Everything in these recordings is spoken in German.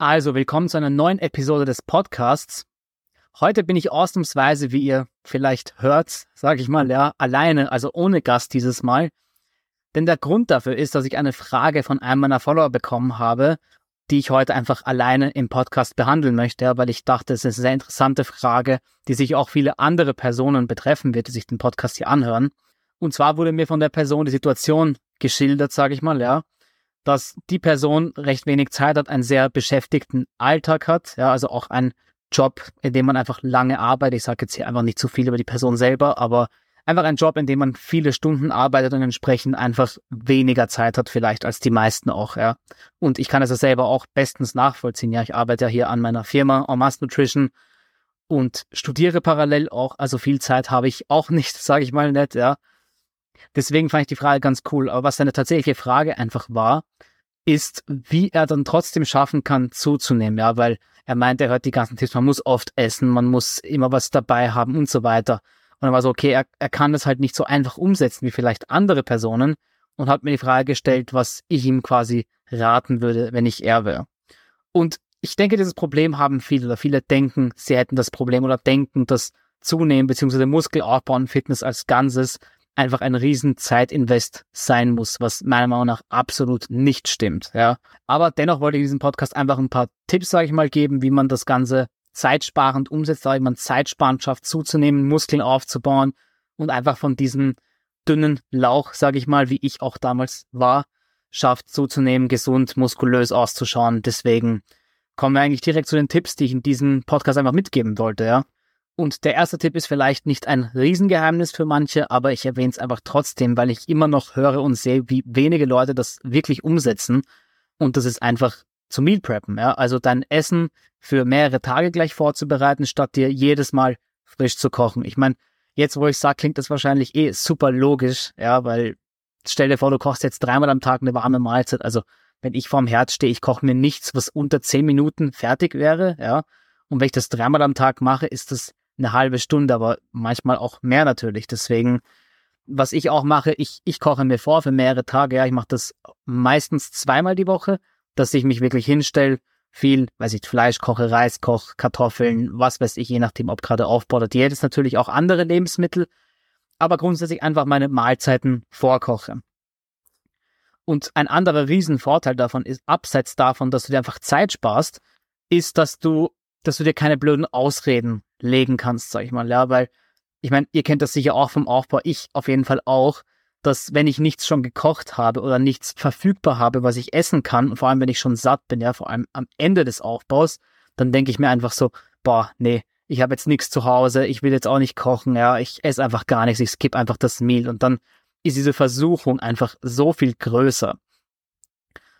Also, willkommen zu einer neuen Episode des Podcasts. Heute bin ich ausnahmsweise, wie ihr vielleicht hört, sage ich mal, ja, alleine, also ohne Gast dieses Mal. Denn der Grund dafür ist, dass ich eine Frage von einem meiner Follower bekommen habe, die ich heute einfach alleine im Podcast behandeln möchte, weil ich dachte, es ist eine sehr interessante Frage, die sich auch viele andere Personen betreffen wird, die sich den Podcast hier anhören. Und zwar wurde mir von der Person die Situation geschildert, sage ich mal, ja, dass die Person recht wenig Zeit hat, einen sehr beschäftigten Alltag hat, ja, also auch einen Job, in dem man einfach lange arbeitet. Ich sage jetzt hier einfach nicht zu viel über die Person selber, aber einfach ein Job, in dem man viele Stunden arbeitet und entsprechend einfach weniger Zeit hat vielleicht als die meisten auch, ja. Und ich kann es ja selber auch bestens nachvollziehen. Ja, ich arbeite ja hier an meiner Firma En Masse Nutrition und studiere parallel auch, also viel Zeit habe ich auch nicht, sage ich mal nicht, ja. Deswegen fand ich die Frage ganz cool. Aber was seine tatsächliche Frage einfach war, ist, wie er dann trotzdem schaffen kann, zuzunehmen. Ja, weil er meint, er hört die ganzen Tipps, man muss oft essen, man muss immer was dabei haben und so weiter. Und dann war so, okay, er, er kann das halt nicht so einfach umsetzen wie vielleicht andere Personen und hat mir die Frage gestellt, was ich ihm quasi raten würde, wenn ich er wäre. Und ich denke, dieses Problem haben viele oder viele denken, sie hätten das Problem oder denken, dass Zunehmen bzw. Muskelaufbau und Fitness als Ganzes einfach ein riesen Zeitinvest sein muss, was meiner Meinung nach absolut nicht stimmt. Ja. Aber dennoch wollte ich in diesem Podcast einfach ein paar Tipps, sage ich mal, geben, wie man das Ganze zeitsparend umsetzt, wie man zeitsparend schafft, zuzunehmen, Muskeln aufzubauen und einfach von diesem dünnen Lauch, sage ich mal, wie ich auch damals war, schafft zuzunehmen, gesund, muskulös auszuschauen. Deswegen kommen wir eigentlich direkt zu den Tipps, die ich in diesem Podcast einfach mitgeben wollte, ja. Und der erste Tipp ist vielleicht nicht ein Riesengeheimnis für manche, aber ich erwähne es einfach trotzdem, weil ich immer noch höre und sehe, wie wenige Leute das wirklich umsetzen. Und das ist einfach zu Meal Preppen. Ja? Also dein Essen für mehrere Tage gleich vorzubereiten, statt dir jedes Mal frisch zu kochen. Ich meine, jetzt wo ich sage, klingt das wahrscheinlich eh super logisch, ja, weil stell dir vor, du kochst jetzt dreimal am Tag eine warme Mahlzeit. Also wenn ich vorm Herd stehe, ich koche mir nichts, was unter zehn Minuten fertig wäre, ja. Und wenn ich das dreimal am Tag mache, ist das eine halbe Stunde, aber manchmal auch mehr natürlich. Deswegen, was ich auch mache, ich, ich koche mir vor für mehrere Tage. Ja, ich mache das meistens zweimal die Woche, dass ich mich wirklich hinstelle, viel, weiß ich, Fleisch koche, Reis koche, Kartoffeln, was weiß ich, je nachdem, ob gerade Aufbau oder Diät ist, natürlich auch andere Lebensmittel, aber grundsätzlich einfach meine Mahlzeiten vorkoche. Und ein anderer Riesenvorteil davon ist, abseits davon, dass du dir einfach Zeit sparst, ist, dass du, dass du dir keine blöden Ausreden legen kannst, sag ich mal, ja, weil ich meine, ihr kennt das sicher auch vom Aufbau, ich auf jeden Fall auch, dass wenn ich nichts schon gekocht habe oder nichts verfügbar habe, was ich essen kann, und vor allem wenn ich schon satt bin, ja, vor allem am Ende des Aufbaus, dann denke ich mir einfach so, boah, nee, ich habe jetzt nichts zu Hause, ich will jetzt auch nicht kochen, ja, ich esse einfach gar nichts, ich skippe einfach das Meal und dann ist diese Versuchung einfach so viel größer.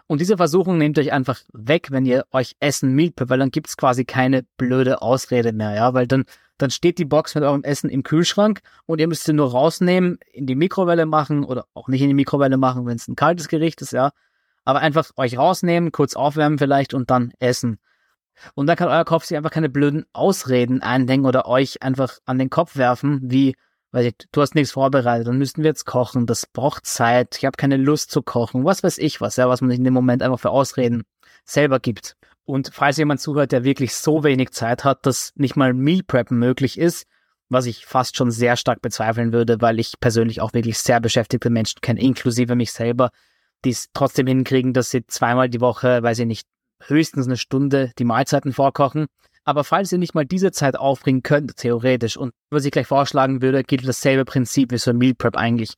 Und diese Versuchung nehmt euch einfach weg, wenn ihr euch Essen meal weil dann gibt's quasi keine blöde Ausrede mehr, ja, weil dann, dann steht die Box mit eurem Essen im Kühlschrank und ihr müsst sie nur rausnehmen, in die Mikrowelle machen oder auch nicht in die Mikrowelle machen, wenn es ein kaltes Gericht ist, ja. Aber einfach euch rausnehmen, kurz aufwärmen vielleicht und dann essen. Und dann kann euer Kopf sich einfach keine blöden Ausreden eindenken oder euch einfach an den Kopf werfen, wie weil du hast nichts vorbereitet, dann müssten wir jetzt kochen, das braucht Zeit, ich habe keine Lust zu kochen, was weiß ich was, ja, was man sich in dem Moment einfach für Ausreden selber gibt. Und falls jemand zuhört, der wirklich so wenig Zeit hat, dass nicht mal Meal Preppen möglich ist, was ich fast schon sehr stark bezweifeln würde, weil ich persönlich auch wirklich sehr beschäftigte Menschen kenne, inklusive mich selber, die es trotzdem hinkriegen, dass sie zweimal die Woche, weiß ich nicht, höchstens eine Stunde die Mahlzeiten vorkochen aber falls ihr nicht mal diese Zeit aufbringen könnt, theoretisch, und was ich gleich vorschlagen würde, gilt dasselbe Prinzip wie so ein Meal Prep eigentlich.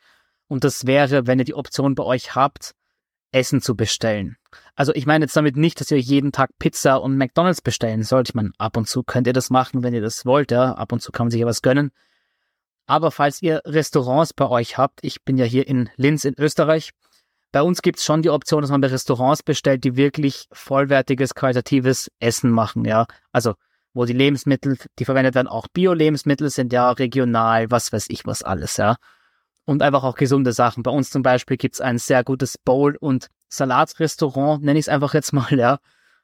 Und das wäre, wenn ihr die Option bei euch habt, Essen zu bestellen. Also ich meine jetzt damit nicht, dass ihr jeden Tag Pizza und McDonalds bestellen sollt. Ich meine, ab und zu könnt ihr das machen, wenn ihr das wollt, ja. Ab und zu kann man sich ja was gönnen. Aber falls ihr Restaurants bei euch habt, ich bin ja hier in Linz in Österreich, bei uns gibt es schon die Option, dass man bei Restaurants bestellt, die wirklich vollwertiges, qualitatives Essen machen, ja. Also, wo die Lebensmittel, die verwendet werden, auch Bio-Lebensmittel sind, ja, regional, was weiß ich was alles, ja. Und einfach auch gesunde Sachen. Bei uns zum Beispiel gibt es ein sehr gutes Bowl- und Salatrestaurant, nenne ich es einfach jetzt mal, ja.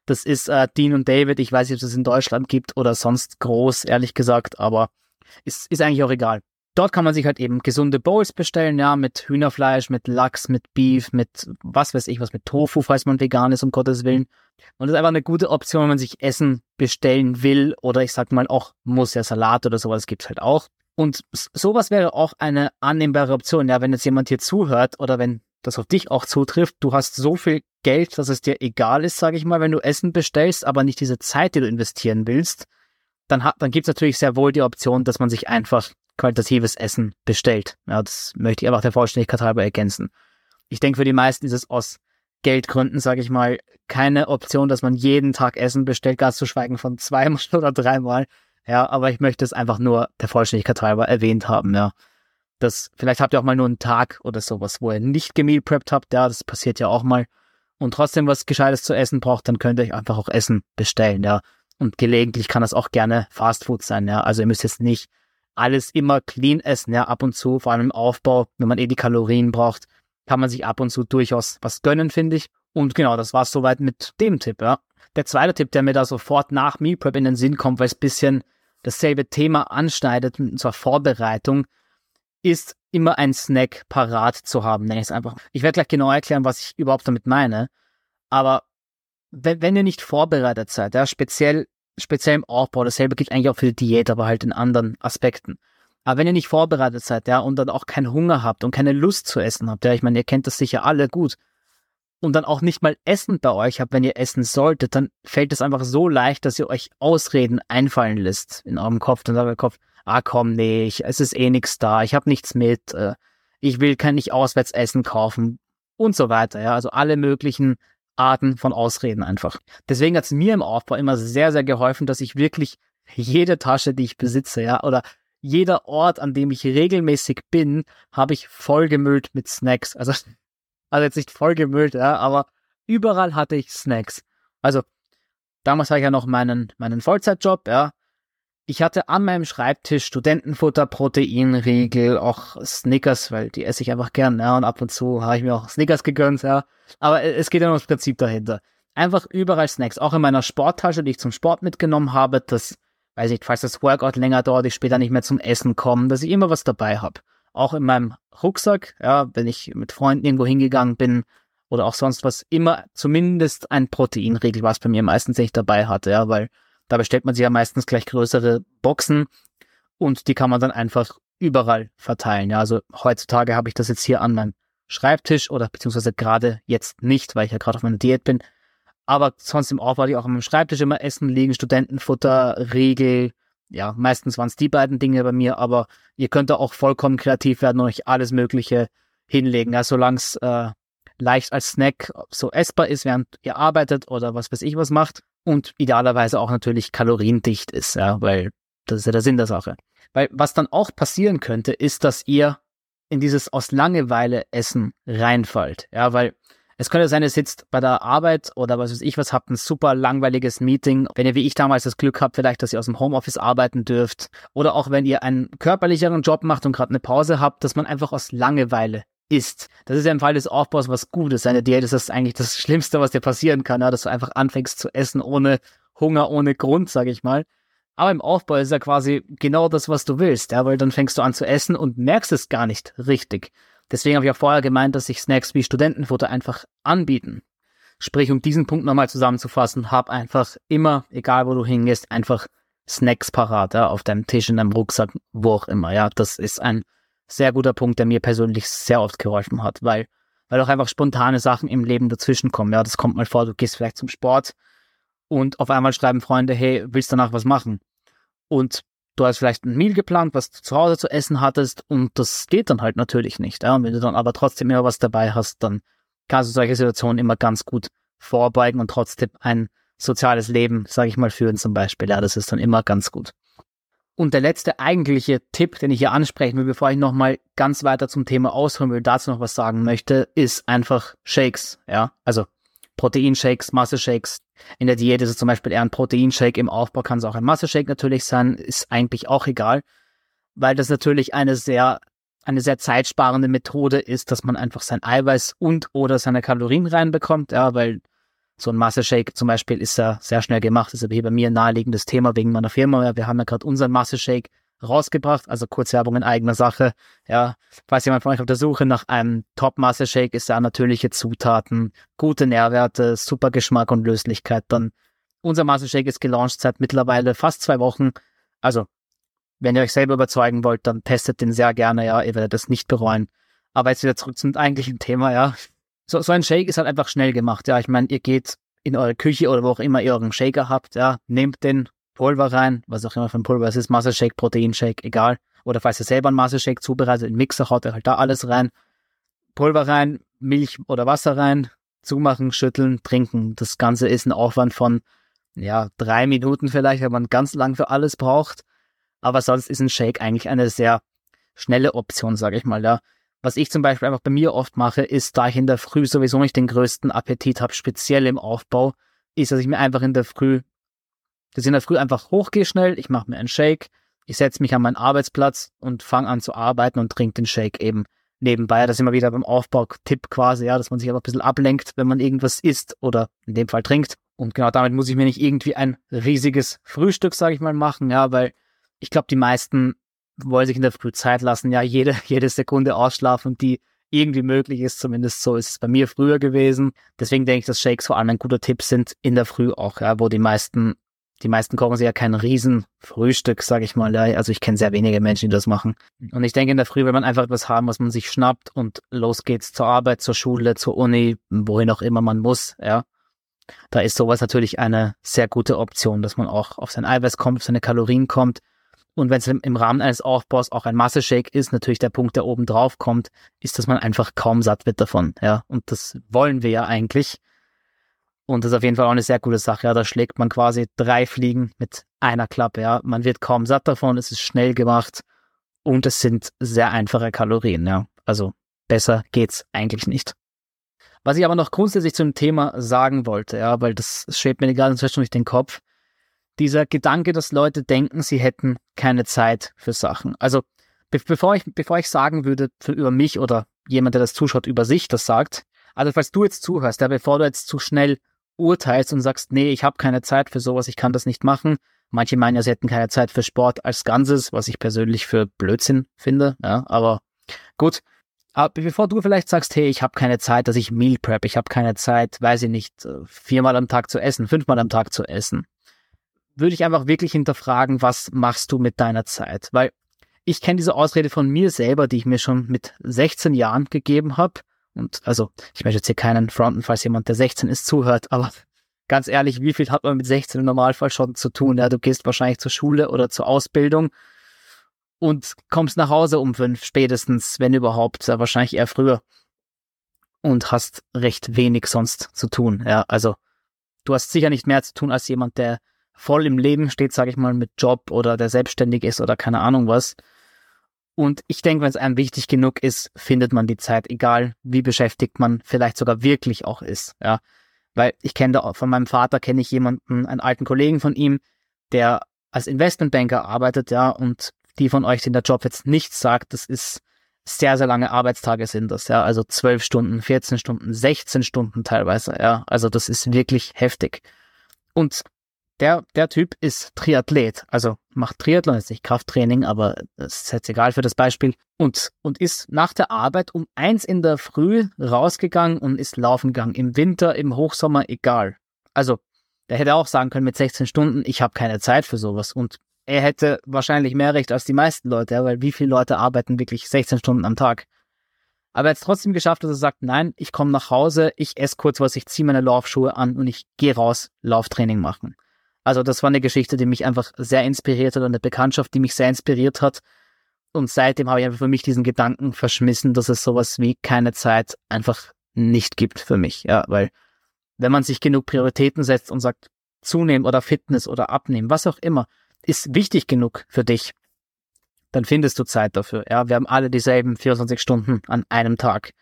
Das ist äh, Dean und David. Ich weiß nicht, ob es in Deutschland gibt oder sonst groß, ehrlich gesagt, aber ist, ist eigentlich auch egal dort kann man sich halt eben gesunde Bowls bestellen, ja, mit Hühnerfleisch, mit Lachs, mit Beef, mit was weiß ich was, mit Tofu, falls man vegan ist, um Gottes Willen. Und das ist einfach eine gute Option, wenn man sich Essen bestellen will oder ich sag mal auch muss ja Salat oder sowas gibt's halt auch. Und sowas wäre auch eine annehmbare Option. Ja, wenn jetzt jemand hier zuhört oder wenn das auf dich auch zutrifft, du hast so viel Geld, dass es dir egal ist, sage ich mal, wenn du Essen bestellst, aber nicht diese Zeit, die du investieren willst, dann, hat, dann gibt's natürlich sehr wohl die Option, dass man sich einfach qualitatives Essen bestellt. Ja, das möchte ich einfach der Vollständigkeit halber ergänzen. Ich denke, für die meisten ist es aus Geldgründen, sage ich mal, keine Option, dass man jeden Tag Essen bestellt, ganz zu schweigen von zweimal oder dreimal. Ja, aber ich möchte es einfach nur der Vollständigkeit halber erwähnt haben, ja. Das, vielleicht habt ihr auch mal nur einen Tag oder sowas, wo ihr nicht gemeal prepped habt, ja, das passiert ja auch mal. Und trotzdem was Gescheites zu essen braucht, dann könnt ihr euch einfach auch Essen bestellen, ja. Und gelegentlich kann das auch gerne Fast Food sein, ja. Also ihr müsst jetzt nicht alles immer clean essen, ja, ab und zu, vor allem im Aufbau, wenn man eh die Kalorien braucht, kann man sich ab und zu durchaus was gönnen, finde ich. Und genau, das war's soweit mit dem Tipp, ja. Der zweite Tipp, der mir da sofort nach Meal Prep in den Sinn kommt, weil es bisschen dasselbe Thema anschneidet mit unserer Vorbereitung, ist immer ein Snack parat zu haben, nenne ich es einfach. Ich werde gleich genau erklären, was ich überhaupt damit meine. Aber wenn, wenn ihr nicht vorbereitet seid, ja, speziell, speziell im Aufbau, dasselbe gilt eigentlich auch für die Diät, aber halt in anderen Aspekten. Aber wenn ihr nicht vorbereitet seid, ja, und dann auch keinen Hunger habt und keine Lust zu essen habt, ja, ich meine, ihr kennt das sicher alle gut, und dann auch nicht mal Essen bei euch habt, wenn ihr essen solltet, dann fällt es einfach so leicht, dass ihr euch Ausreden einfallen lässt in eurem Kopf. Dann sagt euer Kopf, ah komm, nee, ich, es ist eh nichts da, ich habe nichts mit, äh, ich will kein nicht auswärts Essen kaufen und so weiter. Ja, also alle möglichen Arten von Ausreden einfach. Deswegen hat es mir im Aufbau immer sehr, sehr geholfen, dass ich wirklich jede Tasche, die ich besitze, ja, oder jeder Ort, an dem ich regelmäßig bin, habe ich vollgemüllt mit Snacks. Also, also jetzt nicht vollgemüllt, ja, aber überall hatte ich Snacks. Also, damals hatte ich ja noch meinen, meinen Vollzeitjob, ja, ich hatte an meinem Schreibtisch Studentenfutter, Proteinriegel, auch Snickers, weil die esse ich einfach gern, ja, und ab und zu habe ich mir auch Snickers gegönnt, ja. Aber es geht ja nur das Prinzip dahinter. Einfach überall Snacks, auch in meiner Sporttasche, die ich zum Sport mitgenommen habe, dass, weiß ich, falls das Workout länger dauert, ich später nicht mehr zum Essen komme, dass ich immer was dabei habe. Auch in meinem Rucksack, ja, wenn ich mit Freunden irgendwo hingegangen bin oder auch sonst was, immer zumindest ein Proteinriegel, was bei mir meistens nicht dabei hatte, ja, weil da bestellt man sich ja meistens gleich größere Boxen und die kann man dann einfach überall verteilen. Ja, also heutzutage habe ich das jetzt hier an meinem Schreibtisch oder beziehungsweise gerade jetzt nicht, weil ich ja gerade auf meiner Diät bin. Aber sonst im Aufbau ich auch an meinem Schreibtisch immer Essen liegen, Studentenfutter, Regel. Ja, meistens waren es die beiden Dinge bei mir, aber ihr könnt da auch vollkommen kreativ werden und euch alles Mögliche hinlegen. Ja, solange es äh, leicht als Snack so essbar ist, während ihr arbeitet oder was weiß ich was macht und idealerweise auch natürlich kaloriendicht ist, ja, weil das ist ja der Sinn der Sache. Weil was dann auch passieren könnte, ist, dass ihr in dieses aus Langeweile Essen reinfallt, ja, weil es könnte sein, ihr sitzt bei der Arbeit oder was weiß ich was, habt ein super langweiliges Meeting. Wenn ihr wie ich damals das Glück habt, vielleicht, dass ihr aus dem Homeoffice arbeiten dürft. Oder auch wenn ihr einen körperlicheren Job macht und gerade eine Pause habt, dass man einfach aus Langeweile isst. Das ist ja im Fall des Aufbaus was Gutes. Eine Diät ist das eigentlich das Schlimmste, was dir passieren kann, ja, dass du einfach anfängst zu essen ohne Hunger, ohne Grund, sag ich mal. Aber im Aufbau ist ja quasi genau das, was du willst, ja, weil dann fängst du an zu essen und merkst es gar nicht richtig. Deswegen habe ich auch vorher gemeint, dass sich Snacks wie Studentenfutter einfach anbieten. Sprich, um diesen Punkt nochmal zusammenzufassen, hab einfach immer, egal wo du hingehst, einfach Snacks parat, ja, auf deinem Tisch, in deinem Rucksack, wo auch immer, ja. Das ist ein sehr guter Punkt, der mir persönlich sehr oft geholfen hat, weil, weil auch einfach spontane Sachen im Leben dazwischen kommen. Ja, das kommt mal vor, du gehst vielleicht zum Sport und auf einmal schreiben Freunde, hey, willst du danach was machen? Und du hast vielleicht ein Meal geplant, was du zu Hause zu essen hattest und das geht dann halt natürlich nicht. Ja? Und wenn du dann aber trotzdem immer was dabei hast, dann kannst du solche Situationen immer ganz gut vorbeugen und trotzdem ein soziales Leben, sage ich mal, führen zum Beispiel. Ja, das ist dann immer ganz gut. Und der letzte eigentliche Tipp, den ich hier ansprechen will, bevor ich nochmal ganz weiter zum Thema ausholen will, dazu noch was sagen möchte, ist einfach Shakes, ja. Also Proteinshakes, Masse-Shakes. In der Diät ist es zum Beispiel eher ein Proteinshake, im Aufbau kann es auch ein Masse-Shake natürlich sein, ist eigentlich auch egal, weil das natürlich eine sehr, eine sehr zeitsparende Methode ist, dass man einfach sein Eiweiß und oder seine Kalorien reinbekommt, ja, weil so ein Masse-Shake zum Beispiel ist ja sehr schnell gemacht. Das ist aber hier bei mir ein naheliegendes Thema wegen meiner Firma. Wir haben ja gerade unseren Masse-Shake rausgebracht. Also Kurzwerbung in eigener Sache. Ja, falls jemand von euch auf der Suche nach einem Top-Masse-Shake ist, ja natürliche Zutaten, gute Nährwerte, super Geschmack und Löslichkeit, dann unser Masse-Shake ist gelauncht seit mittlerweile fast zwei Wochen. Also, wenn ihr euch selber überzeugen wollt, dann testet den sehr gerne, ja, ihr werdet es nicht bereuen. Aber jetzt wieder zurück zum eigentlichen Thema, ja. So, so ein Shake ist halt einfach schnell gemacht, ja. Ich meine, ihr geht in eure Küche oder wo auch immer ihr euren Shaker habt, ja, nehmt den Pulver rein, was auch immer für ein Pulver es ist, Muscle Shake, Protein Shake, egal. Oder falls ihr selber einen Muscle Shake zubereitet, in Mixer haut ihr halt da alles rein. Pulver rein, Milch oder Wasser rein, zumachen, schütteln, trinken. Das Ganze ist ein Aufwand von, ja, drei Minuten vielleicht, wenn man ganz lang für alles braucht. Aber sonst ist ein Shake eigentlich eine sehr schnelle Option, sage ich mal, ja. Was ich zum Beispiel einfach bei mir oft mache, ist, da ich in der Früh sowieso nicht den größten Appetit habe, speziell im Aufbau, ist, dass ich mir einfach in der Früh, dass ich in der Früh einfach hochgehe schnell, ich mache mir einen Shake, ich setze mich an meinen Arbeitsplatz und fange an zu arbeiten und trinke den Shake eben nebenbei. Das ist immer wieder beim Aufbau-Tipp quasi, ja, dass man sich einfach ein bisschen ablenkt, wenn man irgendwas isst oder in dem Fall trinkt. Und genau damit muss ich mir nicht irgendwie ein riesiges Frühstück, sage ich mal, machen, ja, weil ich glaube, die meisten wollen sich in der Früh Zeit lassen, ja, jede, jede Sekunde ausschlafen, die irgendwie möglich ist. Zumindest so ist es bei mir früher gewesen. Deswegen denke ich, dass Shakes vor allem ein guter Tipp sind in der Früh auch, ja, wo die meisten, die meisten kochen sich ja kein Riesenfrühstück, sage ich mal. Ja. Also ich kenne sehr wenige Menschen, die das machen. Und ich denke in der Früh, wenn man einfach etwas haben, was man sich schnappt und los geht's zur Arbeit, zur Schule, zur Uni, wohin auch immer man muss, ja. Da ist sowas natürlich eine sehr gute Option, dass man auch auf sein Eiweiß kommt, auf seine Kalorien kommt und wenn es im Rahmen eines Aufbaus auch ein Masse-Shake ist, natürlich der Punkt, der oben drauf kommt, ist, dass man einfach kaum satt wird davon. Ja, und das wollen wir ja eigentlich. Und das ist auf jeden Fall auch eine sehr gute Sache. Ja, da schlägt man quasi drei Fliegen mit einer Klappe. Ja, man wird kaum satt davon. Es ist schnell gemacht und es sind sehr einfache Kalorien. Ja, also besser geht's eigentlich nicht. Was ich aber noch grundsätzlich zum Thema sagen wollte, ja, weil das schwebt mir die ganze Zeit schon durch den Kopf dieser Gedanke, dass Leute denken, sie hätten keine Zeit für Sachen. Also be bevor, ich, bevor ich sagen würde für, über mich oder jemand, der das zuschaut, über sich das sagt, also falls du jetzt zuhörst, ja, bevor du jetzt zu schnell urteilst und sagst, nee, ich habe keine Zeit für sowas, ich kann das nicht machen. Manche meinen ja, sie hätten keine Zeit für Sport als Ganzes, was ich persönlich für Blödsinn finde, ja, aber gut. Aber bevor du vielleicht sagst, hey, ich habe keine Zeit, dass ich Meal Prep, ich habe keine Zeit, weiß ich nicht, äh, viermal am Tag zu essen, fünfmal am Tag zu essen würde ich einfach wirklich hinterfragen, was machst du mit deiner Zeit? Weil ich kenne diese Ausrede von mir selber, die ich mir schon mit 16 Jahren gegeben habe. Und also, ich möchte jetzt hier keinen fronten, falls jemand, der 16 ist, zuhört, aber ganz ehrlich, wie viel hat man mit 16 im Normalfall schon zu tun? Ja, du gehst wahrscheinlich zur Schule oder zur Ausbildung und kommst nach Hause um fünf spätestens, wenn überhaupt, ja, wahrscheinlich eher früher. Und hast recht wenig sonst zu tun. Ja, also du hast sicher nicht mehr zu tun als jemand, der voll im Leben steht, sage ich mal, mit Job oder der selbstständig ist oder keine Ahnung was. Und ich denke, wenn es einem wichtig genug ist, findet man die Zeit, egal wie beschäftigt man vielleicht sogar wirklich auch ist. Ja, weil ich kenne da von meinem Vater kenne ich jemanden, einen alten Kollegen von ihm, der als Investmentbanker arbeitet, ja, und die von euch, den der Job jetzt nichts sagt, das ist sehr, sehr lange Arbeitstage sind das, ja, also zwölf Stunden, 14 Stunden, 16 Stunden teilweise, ja, also das ist wirklich heftig. Und der, der Typ ist Triathlet, also macht Triathlon, ist nicht Krafttraining, aber das ist jetzt egal für das Beispiel. Und, und ist nach der Arbeit um eins in der Früh rausgegangen und ist laufen gegangen. Im Winter, im Hochsommer, egal. Also, der hätte auch sagen können mit 16 Stunden, ich habe keine Zeit für sowas. Und er hätte wahrscheinlich mehr Recht als die meisten Leute, weil wie viele Leute arbeiten wirklich 16 Stunden am Tag? Aber er hat es trotzdem geschafft, dass er sagt, nein, ich komme nach Hause, ich esse kurz was, ich ziehe meine Laufschuhe an und ich gehe raus, Lauftraining machen. Also das war eine Geschichte, die mich einfach sehr inspiriert hat eine Bekanntschaft, die mich sehr inspiriert hat. Und seitdem habe ich einfach für mich diesen Gedanken verschmissen, dass es sowas wie keine Zeit einfach nicht gibt für mich. Ja, weil wenn man sich genug Prioritäten setzt und sagt, zunehmen oder Fitness oder abnehmen, was auch immer, ist wichtig genug für dich, dann findest du Zeit dafür. Ja, wir haben alle dieselben 24 Stunden an einem Tag.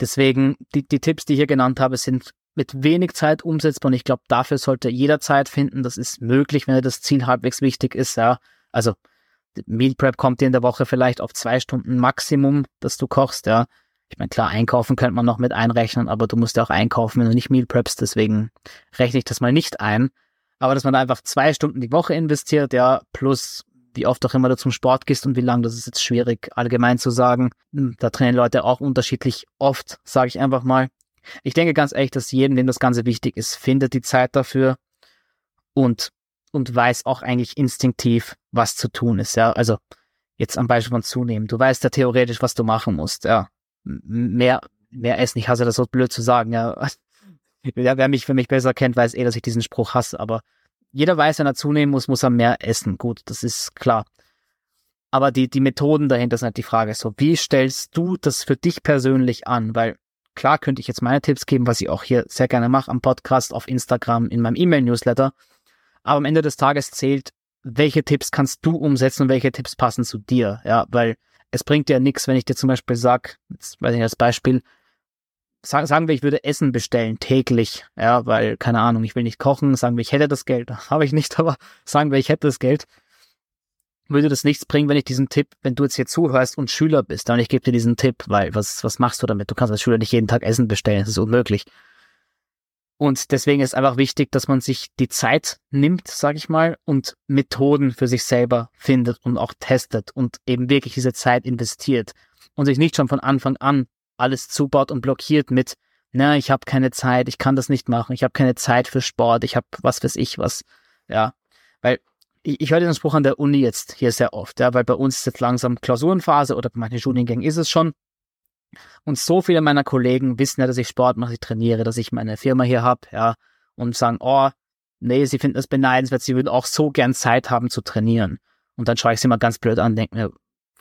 Deswegen, die, die Tipps, die ich hier genannt habe, sind mit wenig Zeit umsetzbar und ich glaube, dafür sollte jeder Zeit finden. Das ist möglich, wenn das Ziel halbwegs wichtig ist, ja. Also Meal Prep kommt dir in der Woche vielleicht auf zwei Stunden Maximum, dass du kochst, ja. Ich meine, klar, einkaufen könnte man noch mit einrechnen, aber du musst ja auch einkaufen, wenn du nicht Meal Preppst, deswegen rechne ich das mal nicht ein. Aber dass man da einfach zwei Stunden die Woche investiert, ja, plus wie oft auch immer du zum Sport gehst und wie lang, das ist jetzt schwierig allgemein zu sagen. Hm, da trainieren Leute auch unterschiedlich oft, sage ich einfach mal. Ich denke ganz ehrlich, dass jedem, dem das Ganze wichtig ist, findet die Zeit dafür und, und weiß auch eigentlich instinktiv, was zu tun ist. Ja, also jetzt am Beispiel von zunehmen. Du weißt ja theoretisch, was du machen musst. Ja, mehr, mehr essen. Ich hasse das so blöd zu sagen. Ja, ja wer mich für mich besser kennt, weiß eh, dass ich diesen Spruch hasse. Aber jeder weiß, wenn er zunehmen muss, muss er mehr essen. Gut, das ist klar. Aber die, die Methoden dahinter sind halt die Frage so, wie stellst du das für dich persönlich an? Weil klar könnte ich jetzt meine Tipps geben, was ich auch hier sehr gerne mache am Podcast, auf Instagram, in meinem E-Mail-Newsletter. Aber am Ende des Tages zählt, welche Tipps kannst du umsetzen und welche Tipps passen zu dir. Ja, weil es bringt dir nichts, wenn ich dir zum Beispiel sag, jetzt weiß ich als Beispiel, sag, sagen wir, ich würde Essen bestellen täglich, ja, weil, keine Ahnung, ich will nicht kochen, sagen wir, ich hätte das Geld, habe ich nicht, aber sagen wir, ich hätte das Geld, würde das nichts bringen, wenn ich diesen Tipp, wenn du jetzt hier zuhörst und Schüler bist, dann ich gebe dir diesen Tipp, weil was, was machst du damit? Du kannst als Schüler nicht jeden Tag Essen bestellen, das ist unmöglich. Und deswegen ist einfach wichtig, dass man sich die Zeit nimmt, sag ich mal, und Methoden für sich selber findet und auch testet und eben wirklich diese Zeit investiert und sich nicht schon von Anfang an alles zubaut und blockiert mit, na, ich habe keine Zeit, ich kann das nicht machen, ich habe keine Zeit für Sport, ich habe was weiß ich was, ja, weil ich, höre den Spruch an der Uni jetzt hier sehr oft, ja, weil bei uns ist jetzt langsam Klausurenphase oder bei manchen Studiengängen ist es schon und so viele meiner Kollegen wissen ja, dass ich Sport mache, ich trainiere, dass ich meine Firma hier habe, ja, und sagen, oh, nee, sie finden das beneidenswert, sie würden auch so gern Zeit haben zu trainieren. Und dann schaue ich sie mal ganz blöd an, denke mir,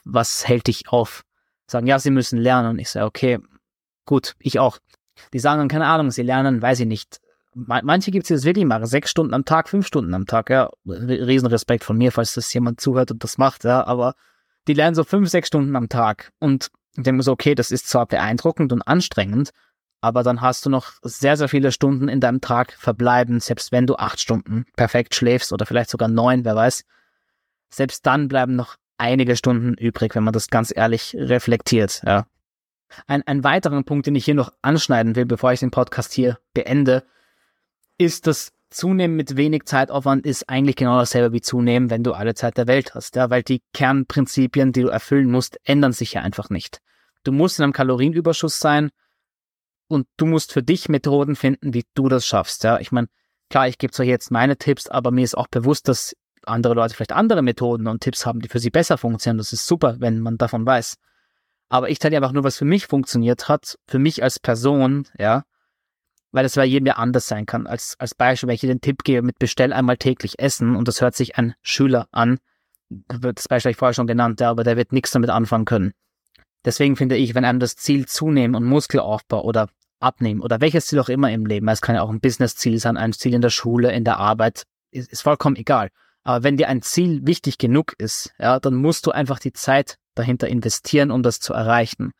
was hält dich auf? Sagen, ja, sie müssen lernen. Und ich sage, okay, gut, ich auch. Die sagen dann, keine Ahnung, sie lernen, weiß ich nicht. Manche gibt es, das wirklich machen, sechs Stunden am Tag, fünf Stunden am Tag, ja. Riesenrespekt von mir, falls das jemand zuhört und das macht, ja, aber die lernen so fünf, sechs Stunden am Tag. Und ich denke mir so, okay, das ist zwar beeindruckend und anstrengend, aber dann hast du noch sehr, sehr viele Stunden in deinem Tag verbleiben, selbst wenn du acht Stunden perfekt schläfst oder vielleicht sogar neun, wer weiß. Selbst dann bleiben noch einige Stunden übrig, wenn man das ganz ehrlich reflektiert, ja. Ein, ein weiterer Punkt, den ich hier noch anschneiden will, bevor ich den Podcast hier beende, ist, dass Zunehmen mit wenig Zeitaufwand ist eigentlich genau dasselbe wie Zunehmen, wenn du alle Zeit der Welt hast, ja, weil die Kernprinzipien, die du erfüllen musst, ändern sich ja einfach nicht. Du musst in einem Kalorienüberschuss sein und du musst für dich Methoden finden, wie du das schaffst. Ja, ich meine, klar, ich gebe zwar jetzt meine Tipps, aber mir ist auch bewusst, dass andere Leute vielleicht andere Methoden und Tipps haben, die für sie besser funktionieren. Das ist super, wenn man davon weiß. Aber ich teile einfach nur, was für mich funktioniert hat, für mich als Person, ja, weil das bei jedem ja anders sein kann. Als, als Beispiel, wenn ich dir den Tipp gebe, mit bestell einmal täglich essen und das hört sich ein Schüler an, das Beispiel habe ich vorher schon genannt, ja, aber der wird nichts damit anfangen können. Deswegen finde ich, wenn einem das Ziel zunehmen und Muskelaufbau oder abnehmen oder welches Ziel auch immer im Leben, es kann ja auch ein Business-Ziel sein, ein Ziel in der Schule, in der Arbeit, ist, ist vollkommen egal. Aber wenn dir ein Ziel wichtig genug ist, ja, dann musst du einfach die Zeit dahinter investieren, um das zu erreichen.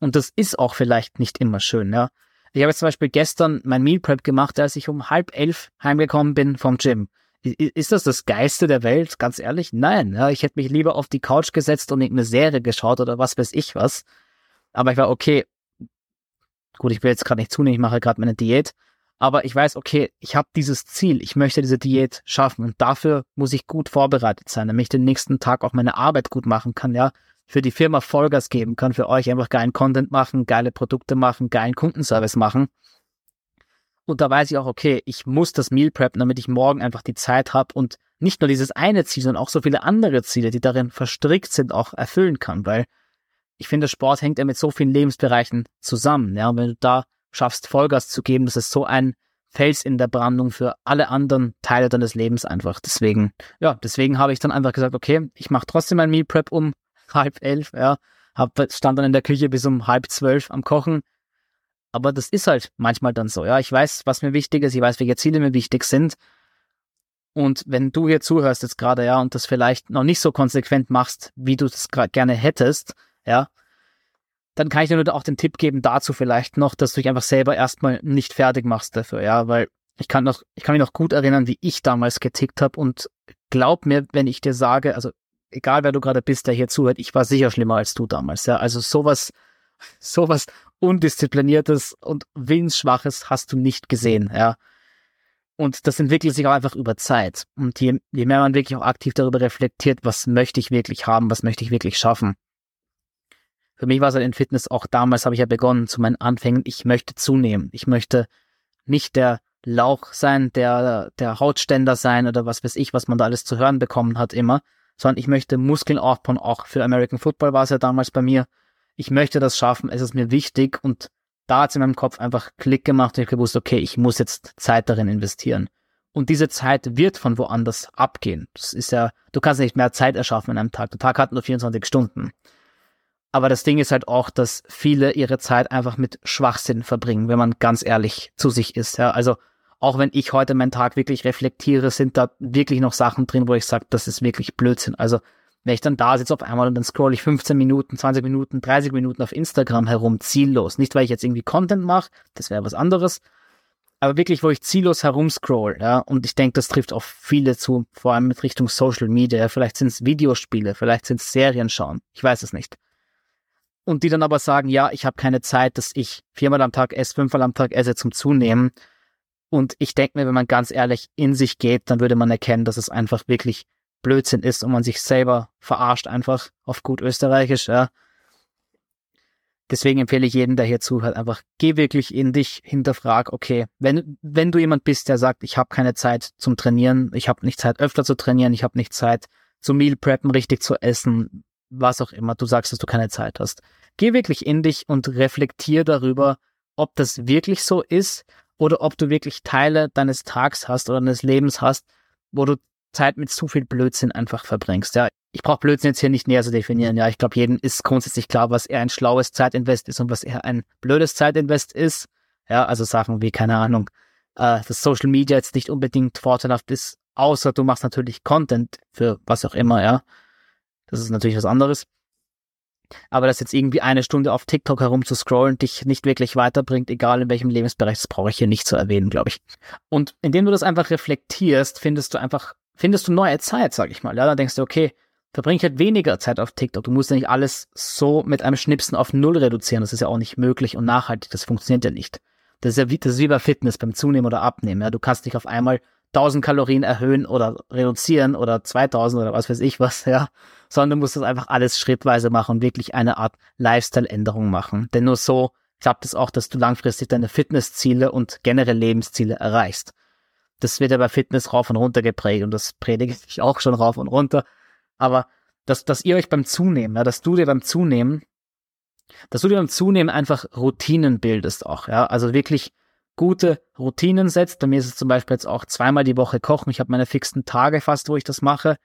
Und das ist auch vielleicht nicht immer schön, ja. Ich habe jetzt zum Beispiel gestern mein Meal Prep gemacht, als ich um halb elf heimgekommen bin vom Gym. Ist das das Geiste der Welt? Ganz ehrlich? Nein. Ja, ich hätte mich lieber auf die Couch gesetzt und irgendeine Serie geschaut oder was weiß ich was. Aber ich war okay. Gut, ich will jetzt gerade nicht zunehmen, ich mache gerade meine Diät. Aber ich weiß, okay, ich habe dieses Ziel, ich möchte diese Diät schaffen und dafür muss ich gut vorbereitet sein, damit ich den nächsten Tag auch meine Arbeit gut machen kann, ja, für die Firma Vollgas geben kann, für euch einfach geilen Content machen, geile Produkte machen, geilen Kundenservice machen. Und da weiß ich auch, okay, ich muss das Meal preppen, damit ich morgen einfach die Zeit habe und nicht nur dieses eine Ziel, sondern auch so viele andere Ziele, die darin verstrickt sind, auch erfüllen kann, weil ich finde, Sport hängt ja mit so vielen Lebensbereichen zusammen. Ja, und wenn du da schaffst, Vollgas zu geben, das ist so ein Fels in der Brandung für alle anderen Teile deines Lebens einfach. Deswegen, ja, deswegen habe ich dann einfach gesagt, okay, ich mache trotzdem mein Meal Prep um halb elf, ja, hab, stand dann in der Küche bis um halb zwölf am Kochen, aber das ist halt manchmal dann so, ja. Ich weiß, was mir wichtig ist, ich weiß, welche Ziele mir wichtig sind. Und wenn du hier zuhörst jetzt gerade, ja, und das vielleicht noch nicht so konsequent machst, wie du gerade gerne hättest, ja, dann kann ich dir nur auch den Tipp geben dazu vielleicht noch, dass du dich einfach selber erstmal nicht fertig machst dafür, ja, weil ich kann noch, ich kann mich noch gut erinnern, wie ich damals getickt habe und glaub mir, wenn ich dir sage, also egal wer du gerade bist, der hier zuhört, ich war sicher schlimmer als du damals, ja, also sowas, sowas undiszipliniertes und willensschwaches hast du nicht gesehen, ja. Und das entwickelt sich auch einfach über Zeit. Und je, je mehr man wirklich auch aktiv darüber reflektiert, was möchte ich wirklich haben, was möchte ich wirklich schaffen. Für mich war es halt in Fitness auch damals, habe ich ja begonnen zu meinen Anfängen, ich möchte zunehmen. Ich möchte nicht der Lauch sein, der, der Hautständer sein oder was weiß ich, was man da alles zu hören bekommen hat immer, sondern ich möchte Muskeln aufbauen, auch für American Football war es ja damals bei mir. Ich möchte das schaffen, es ist mir wichtig und da hat es in meinem Kopf einfach Klick gemacht und ich gewusst, okay, ich muss jetzt Zeit darin investieren. Und diese Zeit wird von woanders abgehen. Das ist ja, du kannst nicht mehr Zeit erschaffen in einem Tag. Der Tag hat nur 24 Stunden. Aber das Ding ist halt auch, dass viele ihre Zeit einfach mit Schwachsinn verbringen, wenn man ganz ehrlich zu sich ist. Ja, also auch wenn ich heute meinen Tag wirklich reflektiere, sind da wirklich noch Sachen drin, wo ich sage, das ist wirklich Blödsinn. Also wenn ich dann da sitze auf einmal und dann scroll ich 15 Minuten, 20 Minuten, 30 Minuten auf Instagram herum, ziellos. Nicht, weil ich jetzt irgendwie Content mache, das wäre was anderes, aber wirklich, wo ich ziellos herumscroll, ja, und ich denke, das trifft auf viele zu, vor allem mit Richtung Social Media. Vielleicht sind es Videospiele, vielleicht sind es Serien schauen, ich weiß es nicht. Und die dann aber sagen, ja, ich habe keine Zeit, dass ich viermal am Tag esse, fünfmal am Tag esse zum Zunehmen. Und ich denke mir, wenn man ganz ehrlich in sich geht, dann würde man erkennen, dass es einfach wirklich Blödsinn ist und man sich selber verarscht einfach auf gut österreichisch, ja. Deswegen empfehle ich jedem, der hier zuhört, einfach geh wirklich in dich, hinterfrag, okay, wenn, wenn du jemand bist, der sagt, ich habe keine Zeit zum Trainieren, ich habe nicht Zeit öfter zu trainieren, ich habe nicht Zeit zu Meal preppen, richtig zu essen, was auch immer, du sagst, dass du keine Zeit hast. Geh wirklich in dich und reflektier darüber, ob das wirklich so ist oder ob du wirklich Teile deines Tags hast oder deines Lebens hast, wo du Zeit mit zu viel Blödsinn einfach verbringst. Ja, ich brauche Blödsinn jetzt hier nicht näher zu definieren. Ja, ich glaube, jedem ist grundsätzlich klar, was eher ein schlaues Zeitinvest ist und was eher ein blödes Zeitinvest ist. Ja, also Sachen wie, keine Ahnung, äh, dass Social Media jetzt nicht unbedingt vorteilhaft ist, außer du machst natürlich Content für was auch immer, ja. Das ist natürlich was anderes. Aber dass jetzt irgendwie eine Stunde auf TikTok herumzuscrollen dich nicht wirklich weiterbringt, egal in welchem Lebensbereich, das brauche ich hier nicht zu erwähnen, glaube ich. Und indem du das einfach reflektierst, findest du einfach findest du neue Zeit, sag ich mal. Ja, dann denkst du, okay, verbringe ich halt weniger Zeit auf TikTok. Du musst ja nicht alles so mit einem Schnipsen auf Null reduzieren. Das ist ja auch nicht möglich und nachhaltig. Das funktioniert ja nicht. Das ist ja wie, das ist wie bei Fitness, beim Zunehmen oder Abnehmen. Ja, du kannst nicht auf einmal 1000 Kalorien erhöhen oder reduzieren oder 2000 oder was weiß ich was, ja, sondern du musst das einfach alles schrittweise machen und wirklich eine Art Lifestyle-Änderung machen. Denn nur so klappt es auch, dass du langfristig deine Fitnessziele und generell Lebensziele erreichst das wird ja bei Fitness rauf und runter geprägt und das predige ich auch schon rauf und runter. Aber dass, dass ihr euch beim Zunehmen, ja, dass du dir beim Zunehmen, dass du dir beim Zunehmen einfach Routinen bildest auch, ja, also wirklich gute Routinen setzt. Bei mir ist es zum Beispiel jetzt auch zweimal die Woche kochen. Ich habe meine fixen Tage fast, wo ich das mache.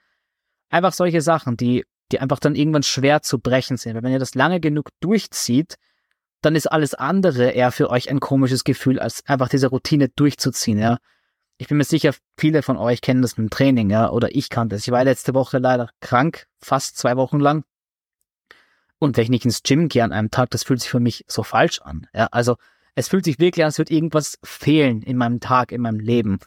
Einfach solche Sachen, die, die einfach dann irgendwann schwer zu brechen sind. Weil wenn ihr das lange genug durchzieht, dann ist alles andere eher für euch ein komisches Gefühl, als einfach diese Routine durchzuziehen, ja ich bin mir sicher, viele von euch kennen das mit dem Training, ja, oder ich kannte es. Ich war letzte Woche leider krank, fast zwei Wochen lang. Und wenn ich nicht ins Gym gehe an einem Tag, das fühlt sich für mich so falsch an. Ja, also es fühlt sich wirklich an, als würde irgendwas fehlen in meinem Tag, in meinem Leben.